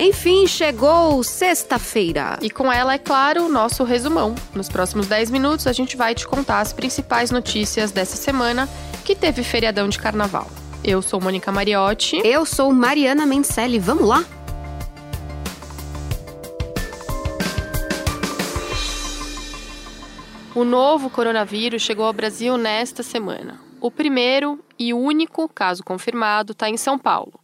Enfim, chegou sexta-feira. E com ela, é claro, o nosso resumão. Nos próximos 10 minutos, a gente vai te contar as principais notícias dessa semana que teve feriadão de carnaval. Eu sou Mônica Mariotti. Eu sou Mariana Mencelli. Vamos lá? O novo coronavírus chegou ao Brasil nesta semana. O primeiro e único caso confirmado está em São Paulo.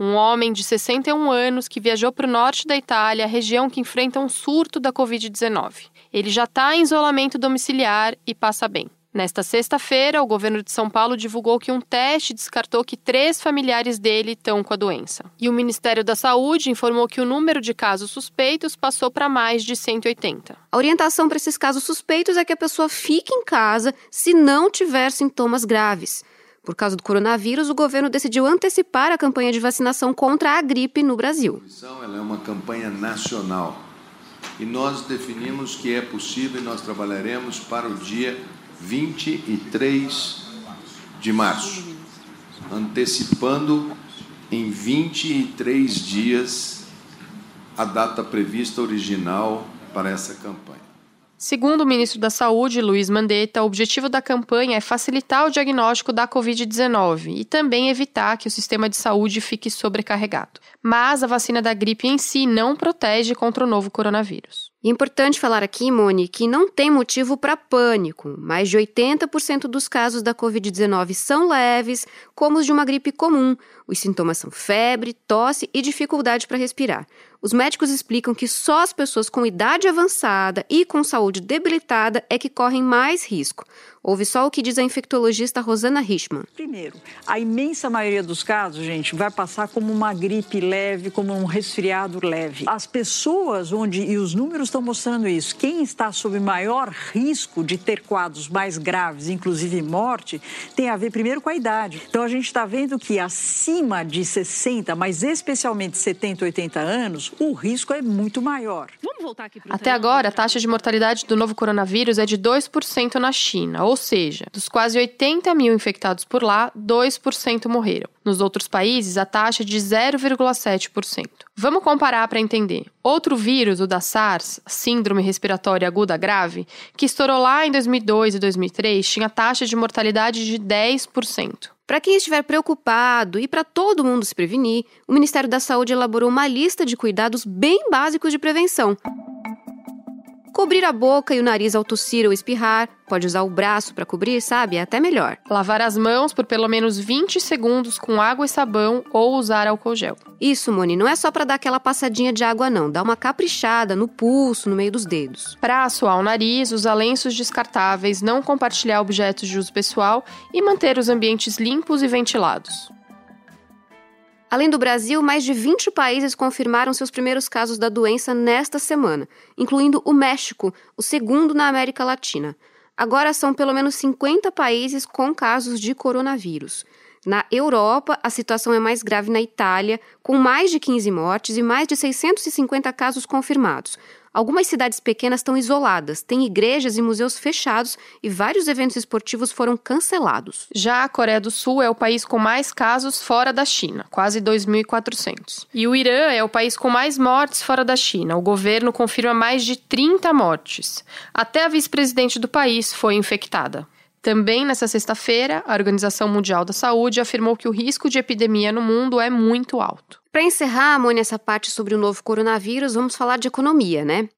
Um homem de 61 anos que viajou para o norte da Itália, região que enfrenta um surto da Covid-19. Ele já está em isolamento domiciliar e passa bem. Nesta sexta-feira, o governo de São Paulo divulgou que um teste descartou que três familiares dele estão com a doença. E o Ministério da Saúde informou que o número de casos suspeitos passou para mais de 180. A orientação para esses casos suspeitos é que a pessoa fique em casa se não tiver sintomas graves. Por causa do coronavírus, o governo decidiu antecipar a campanha de vacinação contra a gripe no Brasil. Ela é uma campanha nacional e nós definimos que é possível e nós trabalharemos para o dia 23 de março, antecipando em 23 dias a data prevista original para essa campanha. Segundo o ministro da Saúde, Luiz Mandetta, o objetivo da campanha é facilitar o diagnóstico da Covid-19 e também evitar que o sistema de saúde fique sobrecarregado. Mas a vacina da gripe em si não protege contra o novo coronavírus. Importante falar aqui, Moni, que não tem motivo para pânico. Mais de 80% dos casos da Covid-19 são leves, como os de uma gripe comum. Os sintomas são febre, tosse e dificuldade para respirar. Os médicos explicam que só as pessoas com idade avançada e com saúde debilitada é que correm mais risco. Ouve só o que diz a infectologista Rosana Richman. Primeiro, a imensa maioria dos casos, gente, vai passar como uma gripe leve, como um resfriado leve. As pessoas onde, e os números estão mostrando isso, quem está sob maior risco de ter quadros mais graves, inclusive morte, tem a ver primeiro com a idade. Então a gente está vendo que acima de 60, mas especialmente 70, 80 anos, o risco é muito maior. Até agora, a taxa de mortalidade do novo coronavírus é de 2% na China, ou seja, dos quase 80 mil infectados por lá, 2% morreram. Nos outros países, a taxa é de 0,7%. Vamos comparar para entender. Outro vírus, o da SARS, Síndrome Respiratória Aguda Grave, que estourou lá em 2002 e 2003, tinha taxa de mortalidade de 10%. Para quem estiver preocupado e para todo mundo se prevenir, o Ministério da Saúde elaborou uma lista de cuidados bem básicos de prevenção. Cobrir a boca e o nariz ao tossir ou espirrar. Pode usar o braço para cobrir, sabe? É até melhor. Lavar as mãos por pelo menos 20 segundos com água e sabão ou usar álcool gel. Isso, Moni, não é só para dar aquela passadinha de água, não. Dá uma caprichada no pulso, no meio dos dedos. Para assoar o nariz, usar lenços descartáveis, não compartilhar objetos de uso pessoal e manter os ambientes limpos e ventilados. Além do Brasil, mais de 20 países confirmaram seus primeiros casos da doença nesta semana, incluindo o México, o segundo na América Latina. Agora são pelo menos 50 países com casos de coronavírus. Na Europa, a situação é mais grave na Itália, com mais de 15 mortes e mais de 650 casos confirmados. Algumas cidades pequenas estão isoladas, têm igrejas e museus fechados e vários eventos esportivos foram cancelados. Já a Coreia do Sul é o país com mais casos fora da China, quase 2.400. E o Irã é o país com mais mortes fora da China. O governo confirma mais de 30 mortes. Até a vice-presidente do país foi infectada. Também nessa sexta-feira, a Organização Mundial da Saúde afirmou que o risco de epidemia no mundo é muito alto. Para encerrar, Mônica, essa parte sobre o novo coronavírus, vamos falar de economia, né?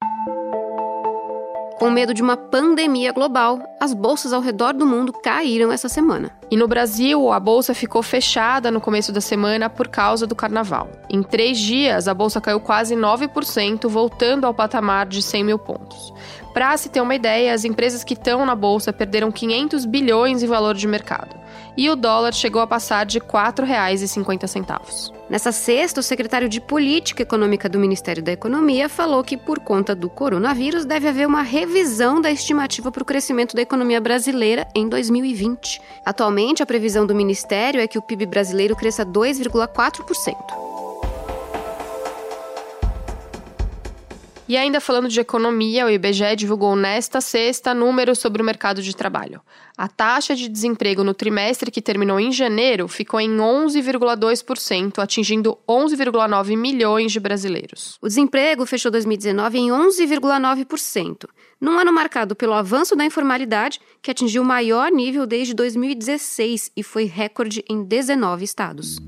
Com medo de uma pandemia global, as bolsas ao redor do mundo caíram essa semana. E no Brasil, a bolsa ficou fechada no começo da semana por causa do carnaval. Em três dias, a bolsa caiu quase 9%, voltando ao patamar de 100 mil pontos. Para se ter uma ideia, as empresas que estão na bolsa perderam 500 bilhões em valor de mercado. E o dólar chegou a passar de R$ 4,50. Nessa sexta, o secretário de Política Econômica do Ministério da Economia falou que, por conta do coronavírus, deve haver uma revisão da estimativa para o crescimento da economia brasileira em 2020. Atualmente, a previsão do Ministério é que o PIB brasileiro cresça 2,4%. E ainda falando de economia, o IBGE divulgou nesta sexta números sobre o mercado de trabalho. A taxa de desemprego no trimestre que terminou em janeiro ficou em 11,2%, atingindo 11,9 milhões de brasileiros. O desemprego fechou 2019 em 11,9%, num ano marcado pelo avanço da informalidade, que atingiu o maior nível desde 2016 e foi recorde em 19 estados.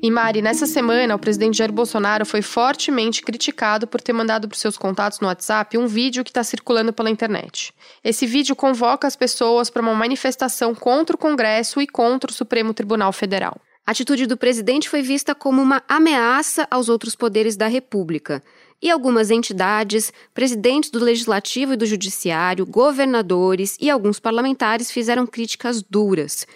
E Mari, nessa semana, o presidente Jair Bolsonaro foi fortemente criticado por ter mandado para seus contatos no WhatsApp um vídeo que está circulando pela internet. Esse vídeo convoca as pessoas para uma manifestação contra o Congresso e contra o Supremo Tribunal Federal. A atitude do presidente foi vista como uma ameaça aos outros poderes da República. E algumas entidades, presidentes do Legislativo e do Judiciário, governadores e alguns parlamentares fizeram críticas duras.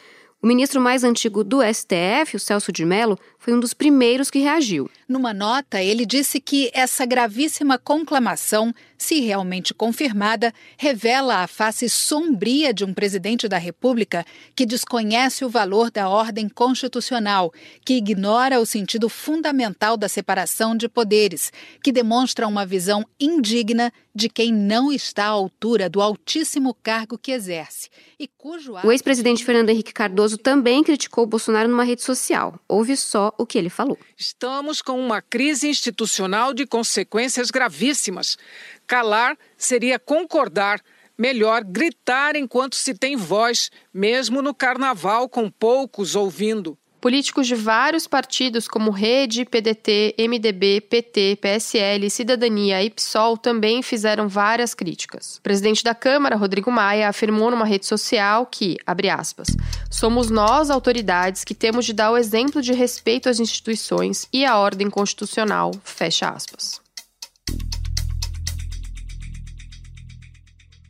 O ministro mais antigo do STF, o Celso de Mello, foi um dos primeiros que reagiu. Numa nota, ele disse que essa gravíssima conclamação, se realmente confirmada, revela a face sombria de um presidente da República que desconhece o valor da ordem constitucional, que ignora o sentido fundamental da separação de poderes, que demonstra uma visão indigna de quem não está à altura do altíssimo cargo que exerce e cujo. O ex-presidente Fernando Henrique Cardoso também criticou Bolsonaro numa rede social. Ouve só o que ele falou. Estamos com uma crise institucional de consequências gravíssimas. Calar seria concordar. Melhor gritar enquanto se tem voz, mesmo no carnaval com poucos ouvindo. Políticos de vários partidos, como Rede, PDT, MDB, PT, PSL, Cidadania e PSOL, também fizeram várias críticas. O presidente da Câmara, Rodrigo Maia, afirmou numa rede social que, abre aspas, somos nós, autoridades, que temos de dar o exemplo de respeito às instituições e à ordem constitucional, fecha aspas.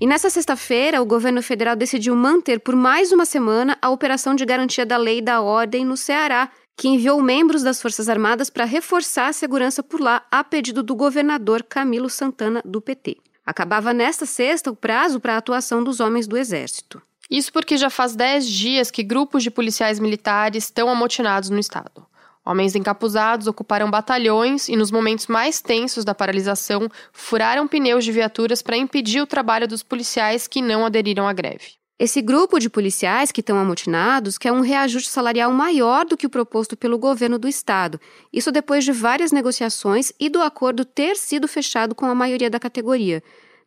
E nessa sexta-feira, o governo federal decidiu manter por mais uma semana a operação de garantia da lei e da ordem no Ceará, que enviou membros das Forças Armadas para reforçar a segurança por lá, a pedido do governador Camilo Santana, do PT. Acabava nesta sexta o prazo para a atuação dos homens do Exército. Isso porque já faz 10 dias que grupos de policiais militares estão amotinados no estado. Homens encapuzados ocuparam batalhões e, nos momentos mais tensos da paralisação, furaram pneus de viaturas para impedir o trabalho dos policiais que não aderiram à greve. Esse grupo de policiais que estão amotinados quer um reajuste salarial maior do que o proposto pelo governo do estado. Isso depois de várias negociações e do acordo ter sido fechado com a maioria da categoria.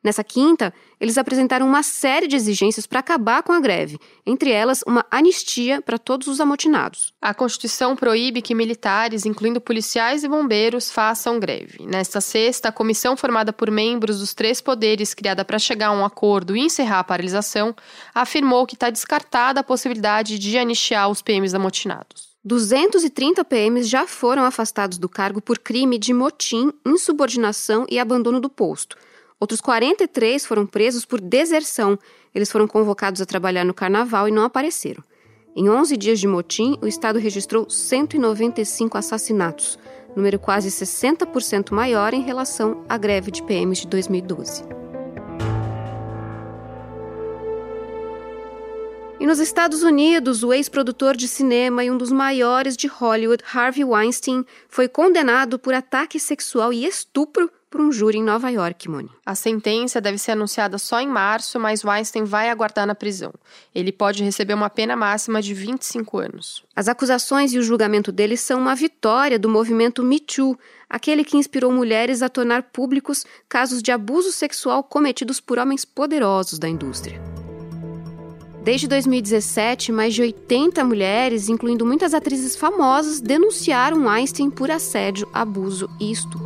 Nessa quinta, eles apresentaram uma série de exigências para acabar com a greve, entre elas uma anistia para todos os amotinados. A Constituição proíbe que militares, incluindo policiais e bombeiros, façam greve. Nesta sexta, a comissão formada por membros dos três poderes, criada para chegar a um acordo e encerrar a paralisação, afirmou que está descartada a possibilidade de anistiar os PMs amotinados. 230 PMs já foram afastados do cargo por crime de motim, insubordinação e abandono do posto. Outros 43 foram presos por deserção. Eles foram convocados a trabalhar no carnaval e não apareceram. Em 11 dias de motim, o Estado registrou 195 assassinatos, número quase 60% maior em relação à greve de PMs de 2012. E nos Estados Unidos, o ex-produtor de cinema e um dos maiores de Hollywood, Harvey Weinstein, foi condenado por ataque sexual e estupro por um júri em Nova York, Moni. A sentença deve ser anunciada só em março, mas Weinstein vai aguardar na prisão. Ele pode receber uma pena máxima de 25 anos. As acusações e o julgamento dele são uma vitória do movimento Me Too, aquele que inspirou mulheres a tornar públicos casos de abuso sexual cometidos por homens poderosos da indústria. Desde 2017, mais de 80 mulheres, incluindo muitas atrizes famosas, denunciaram Weinstein por assédio, abuso e estupro.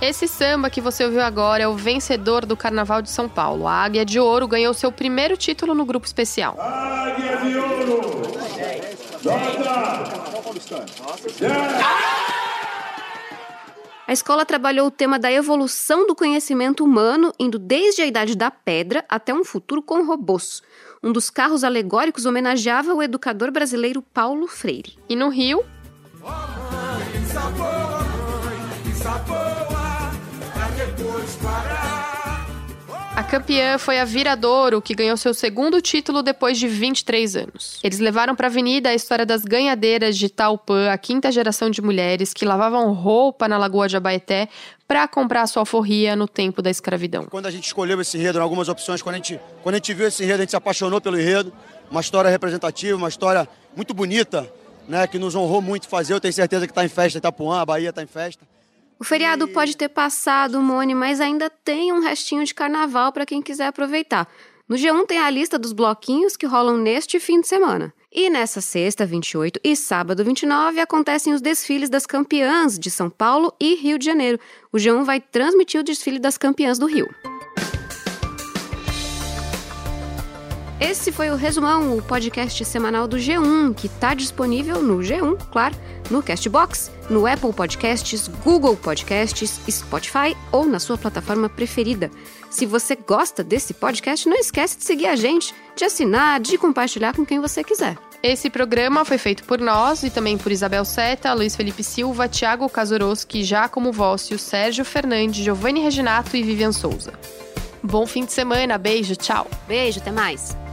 Esse samba que você ouviu agora é o vencedor do Carnaval de São Paulo. A Águia de Ouro ganhou seu primeiro título no grupo especial. Águia de Ouro! A escola trabalhou o tema da evolução do conhecimento humano, indo desde a idade da pedra até um futuro com robôs. Um dos carros alegóricos homenageava o educador brasileiro Paulo Freire. E no Rio, A campeã foi a Viradouro, que ganhou seu segundo título depois de 23 anos. Eles levaram para a avenida a história das ganhadeiras de Taupã, a quinta geração de mulheres que lavavam roupa na Lagoa de Abaeté para comprar sua alforria no tempo da escravidão. Quando a gente escolheu esse enredo, algumas opções, quando a gente, quando a gente viu esse enredo, a gente se apaixonou pelo enredo. Uma história representativa, uma história muito bonita, né, que nos honrou muito fazer. Eu tenho certeza que está em festa Itapuã, a Bahia está em festa. O feriado pode ter passado, Mone, mas ainda tem um restinho de carnaval para quem quiser aproveitar. No G1 tem a lista dos bloquinhos que rolam neste fim de semana. E nessa sexta, 28 e sábado, 29, acontecem os desfiles das campeãs de São Paulo e Rio de Janeiro. O G1 vai transmitir o desfile das campeãs do Rio. Esse foi o Resumão, o podcast semanal do G1, que está disponível no G1, claro, no Castbox, no Apple Podcasts, Google Podcasts, Spotify ou na sua plataforma preferida. Se você gosta desse podcast, não esquece de seguir a gente, de assinar, de compartilhar com quem você quiser. Esse programa foi feito por nós e também por Isabel Seta, Luiz Felipe Silva, Thiago Kazuroski, Giacomo Vócio, Sérgio Fernandes, Giovanni Reginato e Vivian Souza. Bom fim de semana, beijo, tchau. Beijo, até mais.